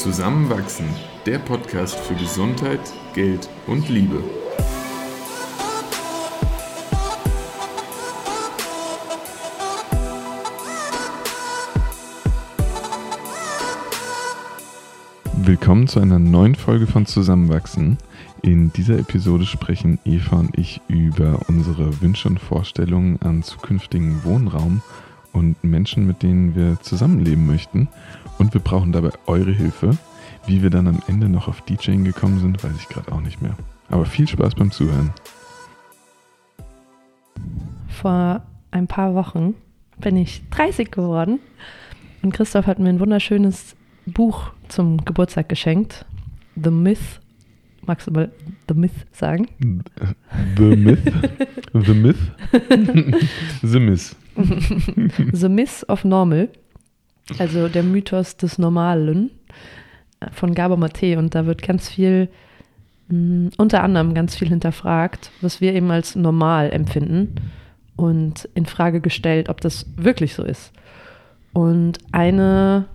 Zusammenwachsen, der Podcast für Gesundheit, Geld und Liebe. Willkommen zu einer neuen Folge von Zusammenwachsen. In dieser Episode sprechen Eva und ich über unsere Wünsche und Vorstellungen an zukünftigen Wohnraum und Menschen, mit denen wir zusammenleben möchten. Und wir brauchen dabei eure Hilfe. Wie wir dann am Ende noch auf DJing gekommen sind, weiß ich gerade auch nicht mehr. Aber viel Spaß beim Zuhören. Vor ein paar Wochen bin ich 30 geworden und Christoph hat mir ein wunderschönes Buch zum Geburtstag geschenkt. The Myth. Magst du mal The Myth sagen? The Myth? The Myth? The Myth. The Myth of Normal, also der Mythos des Normalen äh, von Gabor Mate. Und da wird ganz viel, mh, mm, unter anderem ganz viel hinterfragt, was wir eben als normal empfinden und in Frage gestellt, ob das wirklich so ist. Und eine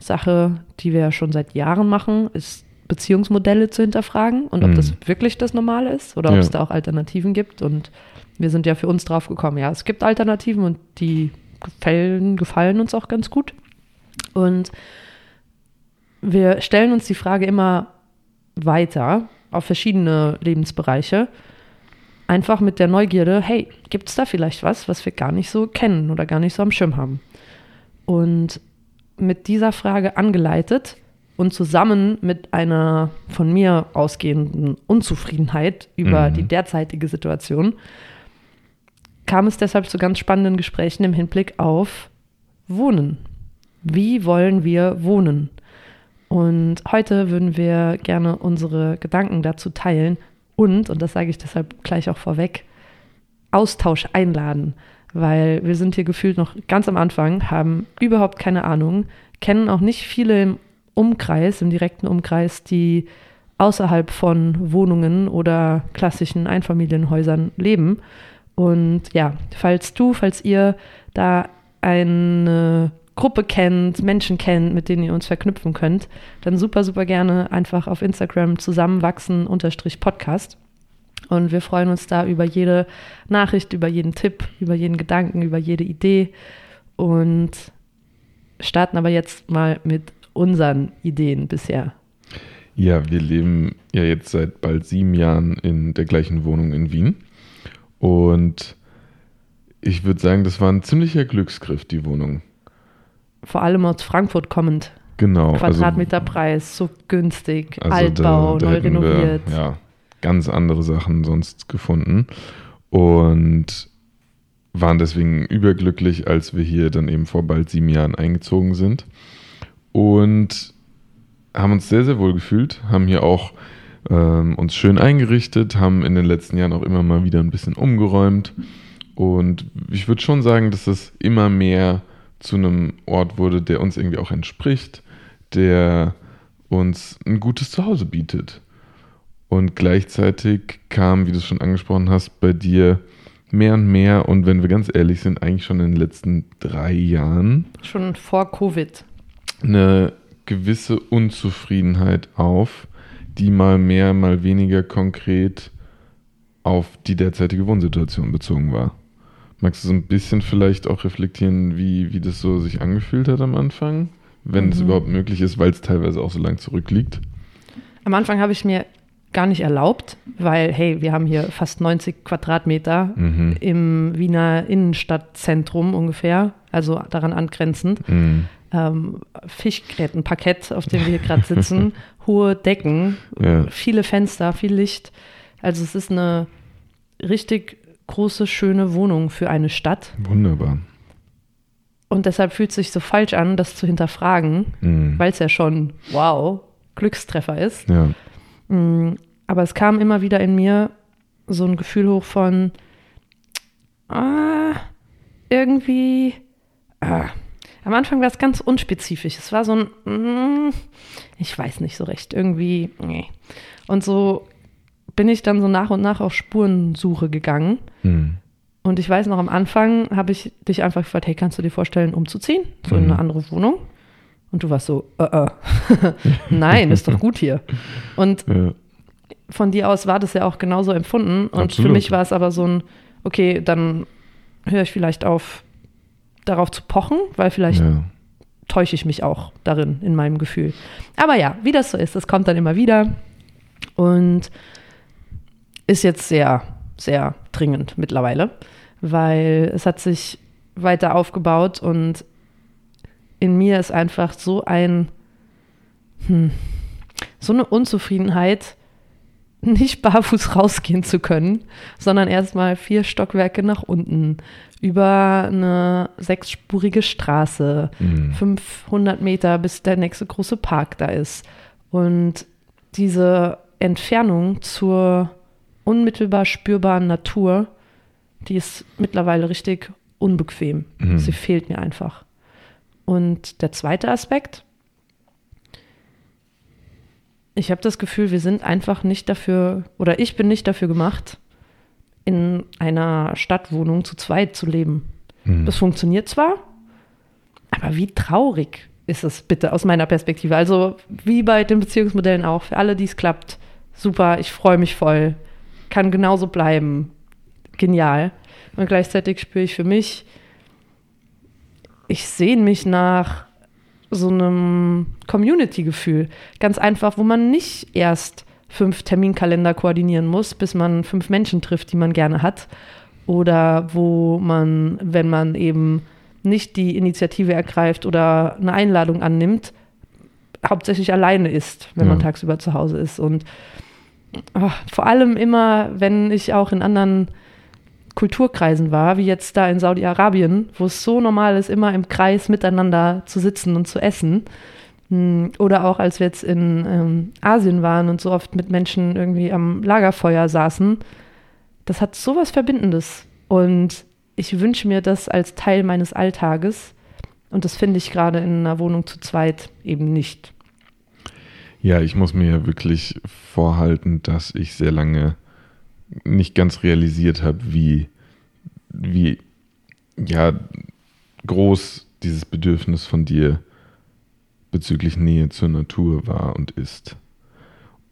Sache, die wir ja schon seit Jahren machen, ist Beziehungsmodelle zu hinterfragen und ob mhm. das wirklich das Normale ist oder ob ja. es da auch Alternativen gibt. Und wir sind ja für uns drauf gekommen, ja, es gibt Alternativen und die gefallen, gefallen uns auch ganz gut. Und wir stellen uns die Frage immer weiter auf verschiedene Lebensbereiche. Einfach mit der Neugierde, hey, gibt es da vielleicht was, was wir gar nicht so kennen oder gar nicht so am Schirm haben? Und mit dieser Frage angeleitet und zusammen mit einer von mir ausgehenden Unzufriedenheit über mhm. die derzeitige Situation kam es deshalb zu ganz spannenden Gesprächen im Hinblick auf Wohnen. Wie wollen wir wohnen? Und heute würden wir gerne unsere Gedanken dazu teilen und, und das sage ich deshalb gleich auch vorweg, Austausch einladen, weil wir sind hier gefühlt noch ganz am Anfang, haben überhaupt keine Ahnung, kennen auch nicht viele im Umkreis, im direkten Umkreis, die außerhalb von Wohnungen oder klassischen Einfamilienhäusern leben und ja, falls du, falls ihr da eine Gruppe kennt, Menschen kennt, mit denen ihr uns verknüpfen könnt, dann super, super gerne einfach auf Instagram zusammenwachsen-podcast. Und wir freuen uns da über jede Nachricht, über jeden Tipp, über jeden Gedanken, über jede Idee. Und starten aber jetzt mal mit unseren Ideen bisher. Ja, wir leben ja jetzt seit bald sieben Jahren in der gleichen Wohnung in Wien. Und ich würde sagen, das war ein ziemlicher Glücksgriff, die Wohnung. Vor allem aus Frankfurt kommend. Genau. Also Quadratmeterpreis, also, so günstig, also Altbau, da, da neu renoviert. Wir, ja, ganz andere Sachen sonst gefunden. Und waren deswegen überglücklich, als wir hier dann eben vor bald sieben Jahren eingezogen sind. Und haben uns sehr, sehr wohl gefühlt, haben hier auch ähm, uns schön eingerichtet, haben in den letzten Jahren auch immer mal wieder ein bisschen umgeräumt. Und ich würde schon sagen, dass es immer mehr zu einem Ort wurde, der uns irgendwie auch entspricht, der uns ein gutes Zuhause bietet. Und gleichzeitig kam, wie du es schon angesprochen hast, bei dir mehr und mehr und wenn wir ganz ehrlich sind, eigentlich schon in den letzten drei Jahren. Schon vor Covid. Eine gewisse Unzufriedenheit auf, die mal mehr, mal weniger konkret auf die derzeitige Wohnsituation bezogen war. Magst du so ein bisschen vielleicht auch reflektieren, wie, wie das so sich angefühlt hat am Anfang? Wenn mhm. es überhaupt möglich ist, weil es teilweise auch so lang zurückliegt. Am Anfang habe ich mir gar nicht erlaubt, weil, hey, wir haben hier fast 90 Quadratmeter mhm. im Wiener Innenstadtzentrum ungefähr, also daran angrenzend. Mhm ähm, Fischgrätenparkett, auf dem wir hier gerade sitzen, hohe Decken, ja. viele Fenster, viel Licht. Also es ist eine richtig große, schöne Wohnung für eine Stadt. Wunderbar. Und deshalb fühlt es sich so falsch an, das zu hinterfragen, mhm. weil es ja schon, wow, Glückstreffer ist. Ja. Mhm. Aber es kam immer wieder in mir so ein Gefühl hoch von, ah, irgendwie, ah, am Anfang war es ganz unspezifisch. Es war so ein, mm, ich weiß nicht so recht, irgendwie, nee. Und so bin ich dann so nach und nach auf Spurensuche gegangen. Mhm. Und ich weiß noch, am Anfang habe ich dich einfach gefragt, hey, kannst du dir vorstellen, umzuziehen? So mhm. in eine andere Wohnung? Und du warst so, äh, äh. nein, ist doch gut hier. Und Ja. von dir aus war das ja auch genauso empfunden. Und Absolut. für mich war es aber so ein, okay, dann höre ich vielleicht auf, darauf zu pochen, weil vielleicht ja. täusche ich mich auch darin, in meinem Gefühl. Aber ja, wie das so ist, das kommt dann immer wieder und ist jetzt sehr, sehr dringend mittlerweile, weil es hat sich weiter aufgebaut und in mir ist einfach so ein, hm, so eine Unzufriedenheit, nicht barfuß rausgehen zu können, sondern erstmal vier Stockwerke nach unten, über eine sechsspurige Straße, Mhm. 500 Meter, bis der nächste große Park da ist. Und diese Entfernung zur unmittelbar spürbaren Natur, die ist mittlerweile richtig unbequem. Mhm. Sie fehlt mir einfach. Und der zweite Aspekt, ich habe das Gefühl, wir sind einfach nicht dafür, oder ich bin nicht dafür gemacht, in einer Stadtwohnung zu zweit zu leben. Mhm. Das funktioniert zwar, aber wie traurig ist es bitte aus meiner Perspektive? Also wie bei den Beziehungsmodellen auch, für alle, die es klappt, super, ich freue mich voll, kann genauso bleiben, genial. Und gleichzeitig spüre ich für mich, ich sehne mich nach so einem Community-Gefühl. Ganz einfach, wo man nicht erst fünf Terminkalender koordinieren muss, bis man fünf Menschen trifft, die man gerne hat. Oder wo man, wenn man eben nicht die Initiative ergreift oder eine Einladung annimmt, hauptsächlich alleine ist, wenn man Ja. tagsüber zu Hause ist. Und ah, vor allem immer, wenn ich auch in anderen Kulturkreisen war, wie jetzt da in Saudi-Arabien, wo es so normal ist, immer im Kreis miteinander zu sitzen und zu essen. Hm, Oder auch als wir jetzt in ähm, Asien waren und so oft mit Menschen irgendwie am Lagerfeuer saßen. Das hat sowas Verbindendes. Und ich wünsche mir das als Teil meines Alltages. Und das finde ich gerade in einer Wohnung zu zweit eben nicht. Ja, ich muss mir wirklich vorhalten, dass ich sehr lange nicht ganz realisiert habe, wie, wie ja, groß dieses Bedürfnis von dir bezüglich Nähe zur Natur war und ist.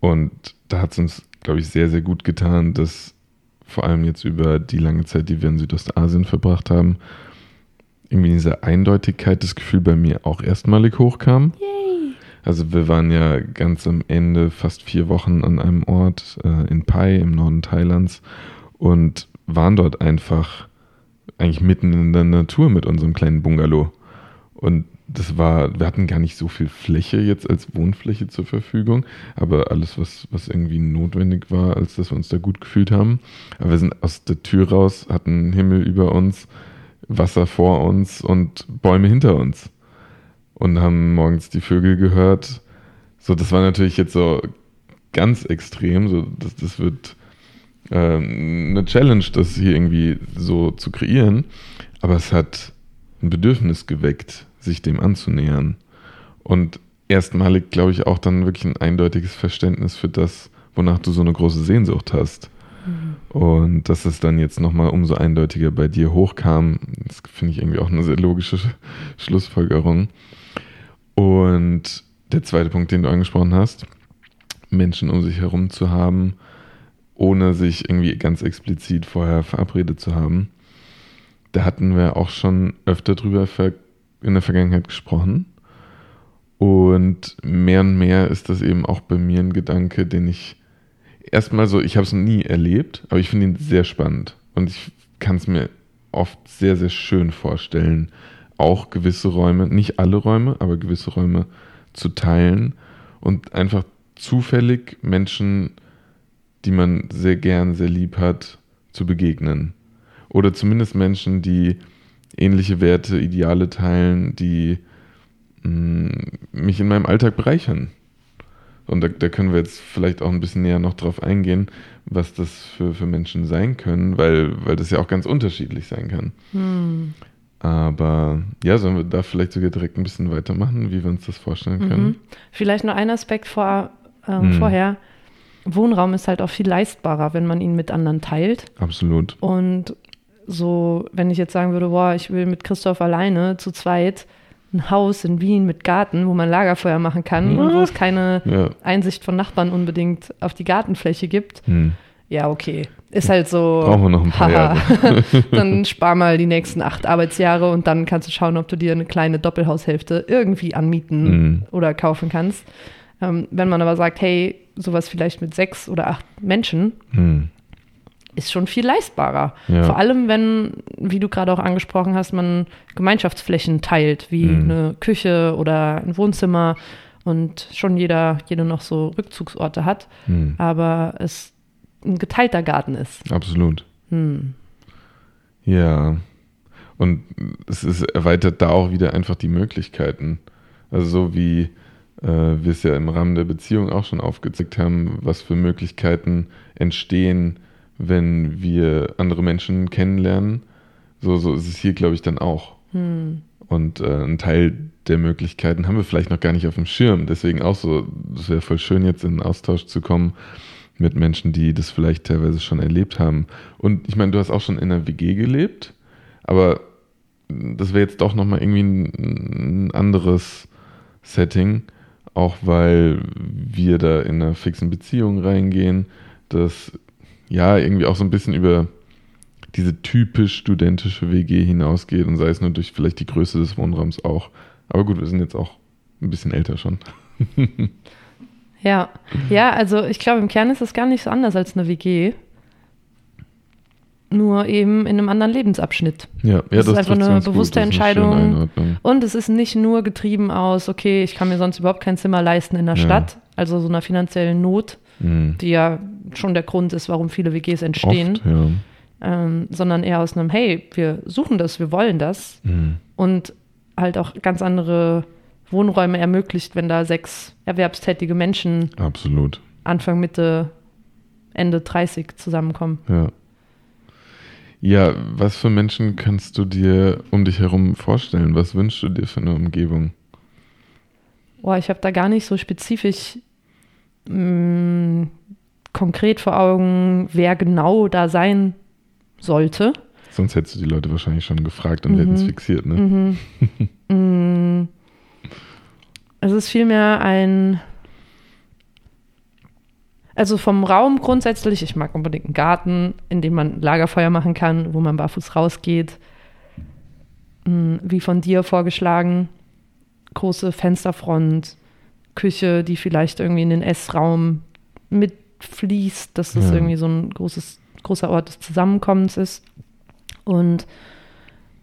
Und da hat es uns, glaube ich, sehr, sehr gut getan, dass vor allem jetzt über die lange Zeit, die wir in Südostasien verbracht haben, irgendwie diese Eindeutigkeit, das Gefühl bei mir auch erstmalig hochkam. Also wir waren ja ganz am Ende fast vier Wochen an einem Ort äh, in Pai im Norden Thailands und waren dort einfach eigentlich mitten in der Natur mit unserem kleinen Bungalow. Und das war, wir hatten gar nicht so viel Fläche jetzt als Wohnfläche zur Verfügung, aber alles, was, was irgendwie notwendig war, als dass wir uns da gut gefühlt haben. Aber wir sind aus der Tür raus, hatten Himmel über uns, Wasser vor uns und Bäume hinter uns und haben morgens die Vögel gehört. So, das war natürlich jetzt so ganz extrem. So, das, das wird ähm, eine Challenge, das hier irgendwie so zu kreieren. Aber es hat ein Bedürfnis geweckt, sich dem anzunähern. Und erstmalig, glaube ich, auch dann wirklich ein eindeutiges Verständnis für das, wonach du so eine große Sehnsucht hast. Und dass es dann jetzt nochmal umso eindeutiger bei dir hochkam, das finde ich irgendwie auch eine sehr logische Schlussfolgerung. Und der zweite Punkt, den du angesprochen hast, Menschen um sich herum zu haben, ohne sich irgendwie ganz explizit vorher verabredet zu haben. Da hatten wir auch schon öfter drüber in der Vergangenheit gesprochen. Und mehr und mehr ist das eben auch bei mir ein Gedanke, den ich erstmal so, ich habe es nie erlebt, aber ich finde ihn sehr spannend. Und ich kann es mir oft sehr, sehr schön vorstellen, auch gewisse Räume, nicht alle Räume, aber gewisse Räume zu teilen und einfach zufällig Menschen, die man sehr gern, sehr lieb hat, zu begegnen. Oder zumindest Menschen, die ähnliche Werte, Ideale teilen, die mh, mich in meinem Alltag bereichern. Und da, da können wir jetzt vielleicht auch ein bisschen näher noch drauf eingehen, was das für, für Menschen sein können, weil, weil das ja auch ganz unterschiedlich sein kann. Hm. Aber ja, sollen wir da vielleicht sogar direkt ein bisschen weitermachen, wie wir uns das vorstellen können? Mhm. Vielleicht noch ein Aspekt vor, ähm, Mhm. vorher. Wohnraum ist halt auch viel leistbarer, wenn man ihn mit anderen teilt. Absolut. Und so, wenn ich jetzt sagen würde, boah, ich will mit Christoph alleine zu zweit ein Haus in Wien mit Garten, wo man Lagerfeuer machen kann und wo es keine Ja. Einsicht von Nachbarn unbedingt auf die Gartenfläche gibt. Hm. Ja, okay. Ist halt so. Brauchen wir noch ein paar haha. dann spar mal die nächsten acht Arbeitsjahre und dann kannst du schauen, ob du dir eine kleine Doppelhaushälfte irgendwie anmieten Mhm. oder kaufen kannst. Ähm, wenn man aber sagt, hey, sowas vielleicht mit sechs oder acht Menschen, Hm. ist schon viel leistbarer. Ja. Vor allem, wenn, wie du gerade auch angesprochen hast, man Gemeinschaftsflächen teilt, wie Mhm. eine Küche oder ein Wohnzimmer und schon jeder, jede noch so Rückzugsorte hat, Hm. aber es ein geteilter Garten ist. Absolut. Hm. Ja. Und es ist, erweitert da auch wieder einfach die Möglichkeiten. Also so wie äh, wir es ja im Rahmen der Beziehung auch schon aufgezeigt haben, was für Möglichkeiten entstehen, wenn wir andere Menschen kennenlernen. So, so ist es hier, glaube ich, dann auch. Hm. Und äh, ein Teil der Möglichkeiten haben wir vielleicht noch gar nicht auf dem Schirm. Deswegen auch so, es wäre voll schön, jetzt in einen Austausch zu kommen mit Menschen, die das vielleicht teilweise schon erlebt haben. Und ich meine, du hast auch schon in einer WG gelebt, aber das wäre jetzt doch nochmal irgendwie ein, ein anderes Setting, auch weil wir da in einer fixen Beziehung reingehen, das ja irgendwie auch so ein bisschen über diese typisch studentische WG hinausgeht und sei es nur durch vielleicht die Größe des Wohnraums auch. Aber gut, wir sind jetzt auch ein bisschen älter schon. Ja, ja, also ich glaube, im Kern ist es gar nicht so anders als eine WG. Nur eben in einem anderen Lebensabschnitt. Ja, ja Das ist einfach eine bewusste Das eine Entscheidung. Einordnung. Und es ist nicht nur getrieben aus, okay, ich kann mir sonst überhaupt kein Zimmer leisten in der Ja. Stadt, also so einer finanziellen Not, Mhm. die ja schon der Grund ist, warum viele WGs entstehen, Oft, ja. ähm, sondern eher aus einem, hey, wir suchen das, wir wollen das Mhm. und halt auch ganz andere Wohnräume ermöglicht, wenn da sechs erwerbstätige Menschen Absolut. Anfang, Mitte, Ende 30 zusammenkommen. Ja. Ja, was für Menschen kannst du dir um dich herum vorstellen? Was wünschst du dir für eine Umgebung? Boah, ich habe da gar nicht so spezifisch mh, konkret vor Augen, wer genau da sein sollte. Sonst hättest du die Leute wahrscheinlich schon gefragt und wir hätten es Mhm. fixiert, ne? Mhm. Es ist vielmehr ein. Also vom Raum grundsätzlich, ich mag unbedingt einen Garten, in dem man Lagerfeuer machen kann, wo man barfuß rausgeht. Mm, Wie von dir vorgeschlagen, große Fensterfront, Küche, die vielleicht irgendwie in den Essraum mitfließt, dass das Ja. irgendwie so ein großes, großer Ort des Zusammenkommens ist. Und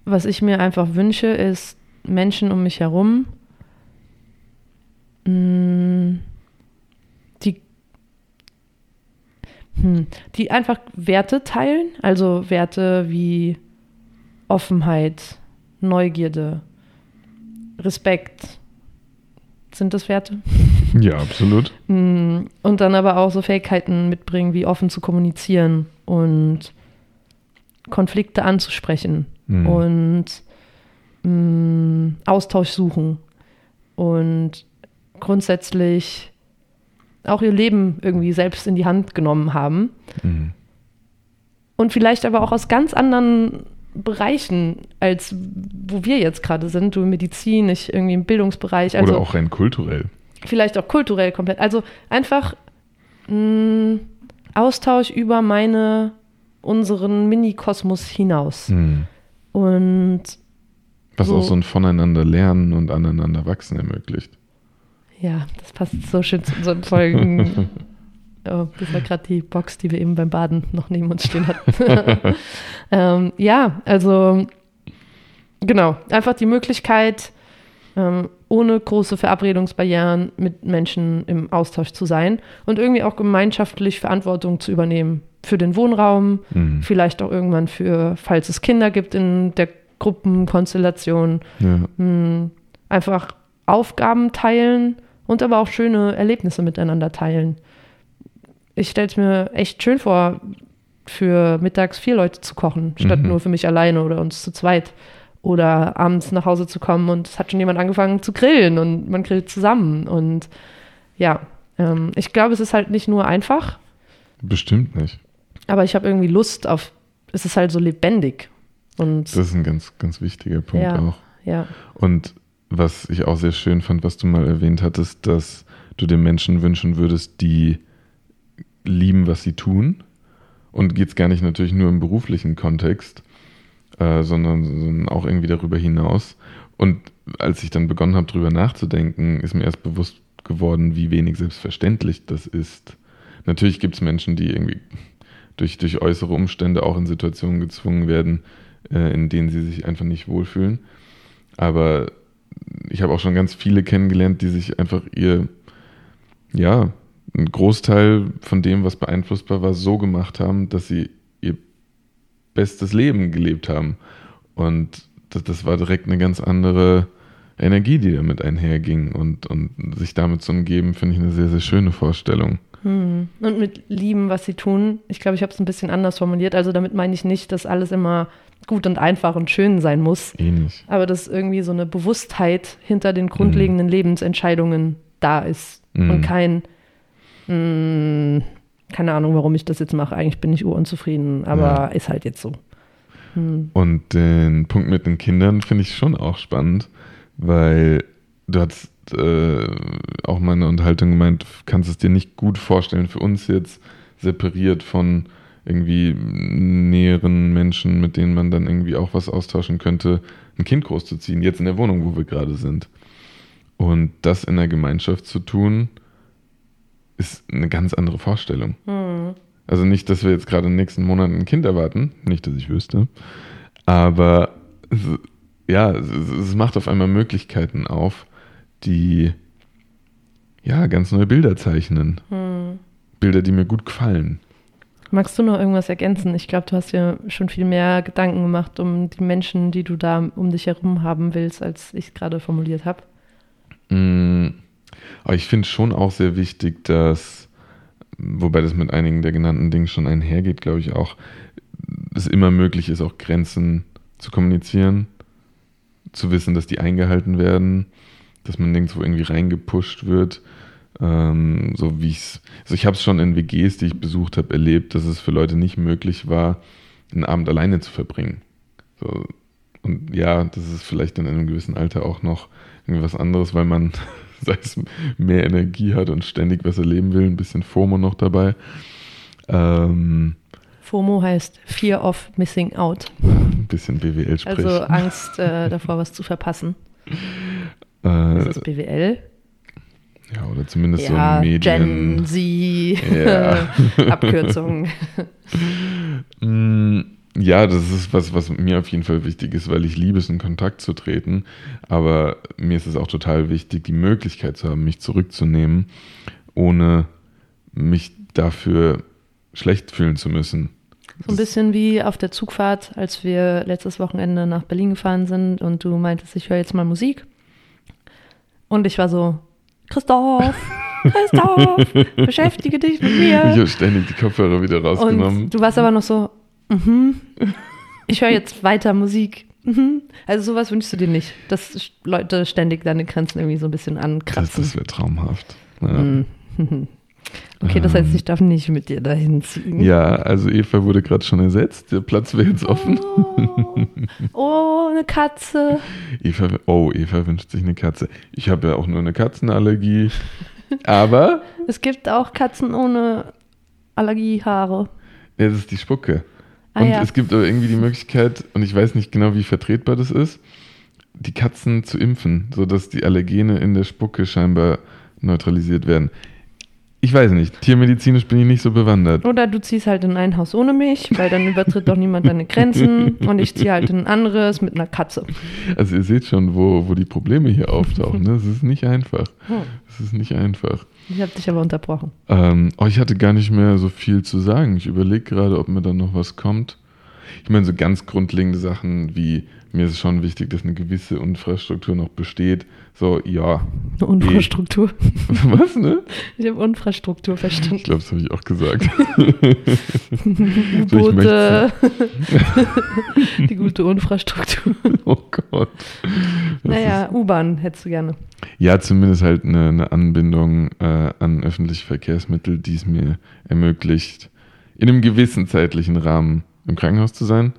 was ich mir einfach wünsche, ist Menschen um mich herum, die, hm, die einfach Werte teilen, also Werte wie Offenheit, Neugierde, Respekt. Sind das Werte? Ja, absolut. Mm, Und dann aber auch so Fähigkeiten mitbringen, wie offen zu kommunizieren und Konflikte anzusprechen Mhm. und mm, Austausch suchen und grundsätzlich auch ihr Leben irgendwie selbst in die Hand genommen haben Mhm. und vielleicht aber auch aus ganz anderen Bereichen, als wo wir jetzt gerade sind, du in Medizin, ich irgendwie im Bildungsbereich. Also Oder auch rein kulturell. vielleicht auch kulturell komplett. Also einfach mh, Austausch über meine, unseren Mini-Kosmos hinaus. Mhm. Und Was So. auch so ein Voneinander lernen und aneinander wachsen ermöglicht. Ja, das passt so schön zu unseren Folgen. Oh, das war gerade die Box, die wir eben beim Baden noch neben uns stehen hatten. ähm, ja, also genau, einfach die Möglichkeit, ähm, ohne große Verabredungsbarrieren mit Menschen im Austausch zu sein und irgendwie auch gemeinschaftlich Verantwortung zu übernehmen für den Wohnraum, Mhm. vielleicht auch irgendwann für, falls es Kinder gibt in der Gruppenkonstellation, Ja. mh, einfach Aufgaben teilen und aber auch schöne Erlebnisse miteinander teilen. Ich stelle es mir echt schön vor, für mittags vier Leute zu kochen, statt Mhm. nur für mich alleine oder uns zu zweit. Oder abends nach Hause zu kommen und es hat schon jemand angefangen zu grillen und man grillt zusammen. Und ja, ähm, ich glaube, es ist halt nicht nur einfach, Bestimmt nicht. aber ich habe irgendwie Lust auf, es ist halt so lebendig. Und Das ist ein ganz, ganz wichtiger Punkt Ja. auch. ja, Und was ich auch sehr schön fand, was du mal erwähnt hattest, dass du den Menschen wünschen würdest, die lieben, was sie tun. Und geht es gar nicht natürlich nur im beruflichen Kontext, äh, sondern, sondern auch irgendwie darüber hinaus. Und als ich dann begonnen habe, darüber nachzudenken, ist mir erst bewusst geworden, wie wenig selbstverständlich das ist. Natürlich gibt es Menschen, die irgendwie durch, durch äußere Umstände auch in Situationen gezwungen werden, äh, in denen sie sich einfach nicht wohlfühlen. Aber ich habe auch schon ganz viele kennengelernt, die sich einfach ihr, ja, einen Großteil von dem, was beeinflussbar war, so gemacht haben, dass sie ihr bestes Leben gelebt haben. Und das, das war direkt eine ganz andere Energie, die damit einherging. Und, und sich damit zu umgeben, finde ich eine sehr, sehr schöne Vorstellung. Hm. Und mit lieben, was sie tun. Ich glaube, ich habe es ein bisschen anders formuliert. Also damit meine ich nicht, dass alles immer gut und einfach und schön sein muss. Ähnlich. Aber dass irgendwie so eine Bewusstheit hinter den grundlegenden mhm. Lebensentscheidungen da ist. Mhm. Und kein, mh, hm, keine Ahnung, warum ich das jetzt mache. Eigentlich bin ich urunzufrieden, aber ja. ist halt jetzt so. Hm. Und den Punkt mit den Kindern finde ich schon auch spannend, weil du hast äh, auch meine Unterhaltung gemeint, kannst es dir nicht gut vorstellen für uns jetzt separiert von irgendwie näheren Menschen, mit denen man dann irgendwie auch was austauschen könnte, ein Kind großzuziehen, jetzt in der Wohnung, wo wir gerade sind. Und das in der Gemeinschaft zu tun, ist eine ganz andere Vorstellung. Mhm. Also nicht, dass wir jetzt gerade in den nächsten Monaten ein Kind erwarten, nicht, dass ich wüsste, aber ja, es macht auf einmal Möglichkeiten auf, die ja ganz neue Bilder zeichnen. Mhm. Bilder, die mir gut gefallen. Magst du noch irgendwas ergänzen? Ich glaube, du hast ja schon viel mehr Gedanken gemacht um die Menschen, die du da um dich herum haben willst, als ich es gerade formuliert habe. Mm, aber ich finde schon auch sehr wichtig, dass, wobei das mit einigen der genannten Dingen schon einhergeht, glaube ich auch, es immer möglich ist, auch Grenzen zu kommunizieren, zu wissen, dass die eingehalten werden, dass man nirgendwo irgendwie reingepusht wird ähm, so wie es, also ich habe es schon in WGs, die ich besucht habe, erlebt, dass es für Leute nicht möglich war, einen Abend alleine zu verbringen. So, und ja, das ist vielleicht in einem gewissen Alter auch noch irgendwas anderes, weil man, sei es mehr Energie hat und ständig was erleben will, ein bisschen FOMO noch dabei. Ähm, FOMO heißt Fear of Missing Out. Ein bisschen BWL sprechen. Also Angst äh, davor, was zu verpassen. Äh, ist das BWL? Ja, oder zumindest ja, so Medien. Gen Z, ja. Abkürzung. Mm, ja, das ist was, was mir auf jeden Fall wichtig ist, weil ich liebe es, in Kontakt zu treten. Aber mir ist es auch total wichtig, die Möglichkeit zu haben, mich zurückzunehmen, ohne mich dafür schlecht fühlen zu müssen. So ein bisschen wie auf der Zugfahrt, als wir letztes Wochenende nach Berlin gefahren sind und du meintest, ich höre jetzt mal Musik. Und ich war so, Christoph, Christoph, beschäftige dich mit mir. Ich habe ständig die Kopfhörer wieder rausgenommen. Und du warst aber noch so, mhm. ich höre jetzt weiter Musik. Mhm. Also sowas wünschst du dir nicht, dass Leute ständig deine Grenzen irgendwie so ein bisschen ankratzen. Das, das wäre traumhaft. Ja. Mhm. Okay, das heißt, ich darf nicht mit dir dahin ziehen. Ja, also Eva wurde gerade schon ersetzt. Der Platz wäre jetzt offen. Oh, oh, eine Katze. Eva, oh, Eva wünscht sich eine Katze. Ich habe ja auch nur eine Katzenallergie. Aber. Es gibt auch Katzen ohne Allergiehaare. Ja, das ist die Spucke. Ah, und ja. es gibt aber irgendwie die Möglichkeit, und ich weiß nicht genau, wie vertretbar das ist, die Katzen zu impfen, sodass die Allergene in der Spucke scheinbar neutralisiert werden. Ich weiß nicht, tiermedizinisch bin ich nicht so bewandert. Oder du ziehst halt in ein Haus ohne mich, weil dann übertritt doch niemand deine Grenzen und ich ziehe halt in ein anderes mit einer Katze. Also ihr seht schon, wo, wo die Probleme hier auftauchen. Ne? Es ist nicht einfach. Es ist nicht einfach. Ich habe dich aber unterbrochen. Ähm, oh, ich hatte gar nicht mehr so viel zu sagen. Ich überlege gerade, ob mir da noch was kommt. Ich meine, so ganz grundlegende Sachen wie mir ist schon wichtig, dass eine gewisse Infrastruktur noch besteht. So, ja. Eine Infrastruktur. Was, ne? Ich habe Infrastruktur verstanden. Ich glaube, das habe ich auch gesagt. so, gute, die gute Infrastruktur. Oh Gott. Das naja, U-Bahn hättest du gerne. Ja, zumindest halt eine, eine Anbindung äh, an öffentliche Verkehrsmittel, die es mir ermöglicht, in einem gewissen zeitlichen Rahmen im Krankenhaus zu sein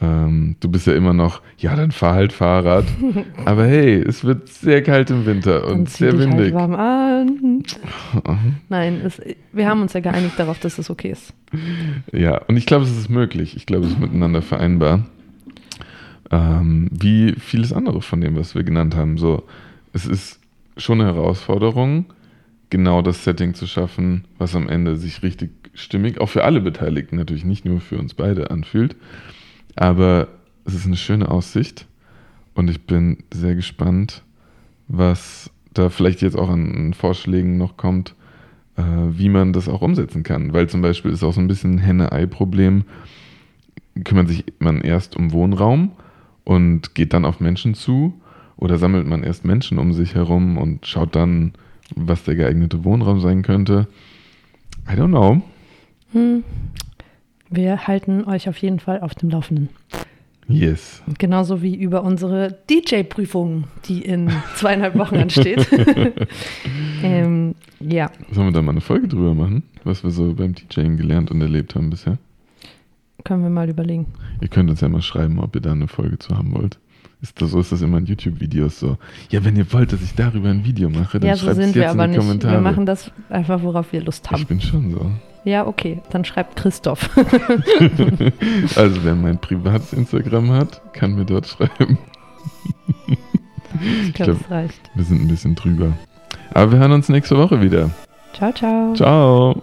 Ähm, du bist ja immer noch, ja, dann fahr halt Fahrrad. Aber hey, es wird sehr kalt im Winter und Dann zieh sehr dich windig. Halt warm an. Nein, es, wir haben uns ja geeinigt darauf, dass es okay ist. Ja, und ich glaube, es ist möglich. Ich glaube, es ist miteinander vereinbar. Ähm, wie vieles andere von dem, was wir genannt haben. So, es ist schon eine Herausforderung, genau das Setting zu schaffen, was am Ende sich richtig stimmig, auch für alle Beteiligten natürlich, nicht nur für uns beide anfühlt. Aber es ist eine schöne Aussicht und ich bin sehr gespannt, was da vielleicht jetzt auch an Vorschlägen noch kommt, äh, wie man das auch umsetzen kann. Weil zum Beispiel ist auch so ein bisschen ein Henne-Ei-Problem, kümmert sich man erst um Wohnraum und geht dann auf Menschen zu oder sammelt man erst Menschen um sich herum und schaut dann, was der geeignete Wohnraum sein könnte. I don't know. Hm. Wir halten euch auf jeden Fall auf dem Laufenden. Yes. Genauso wie über unsere DJ-Prüfung, die in zweieinhalb Wochen ansteht. ähm, ja, Sollen wir da mal eine Folge drüber machen, was wir so beim DJing gelernt und erlebt haben bisher? können wir mal überlegen. Ihr könnt uns ja mal schreiben, ob ihr da eine Folge zu haben wollt. Ist das, so ist das immer in YouTube-Videos so. Ja, wenn ihr wollt, dass ich darüber ein Video mache, dann Ja, so schreibt es sind jetzt wir aber in die nicht. Kommentare. Wir machen das einfach, worauf wir Lust ich haben. bin schon so. Ja, okay, dann schreibt Christoph. Also wer mein privates Instagram hat, kann mir dort schreiben. Ich glaube, glaub- es reicht. Wir sind ein bisschen drüber. Aber wir hören uns nächste Woche wieder. Ciao, ciao. Ciao.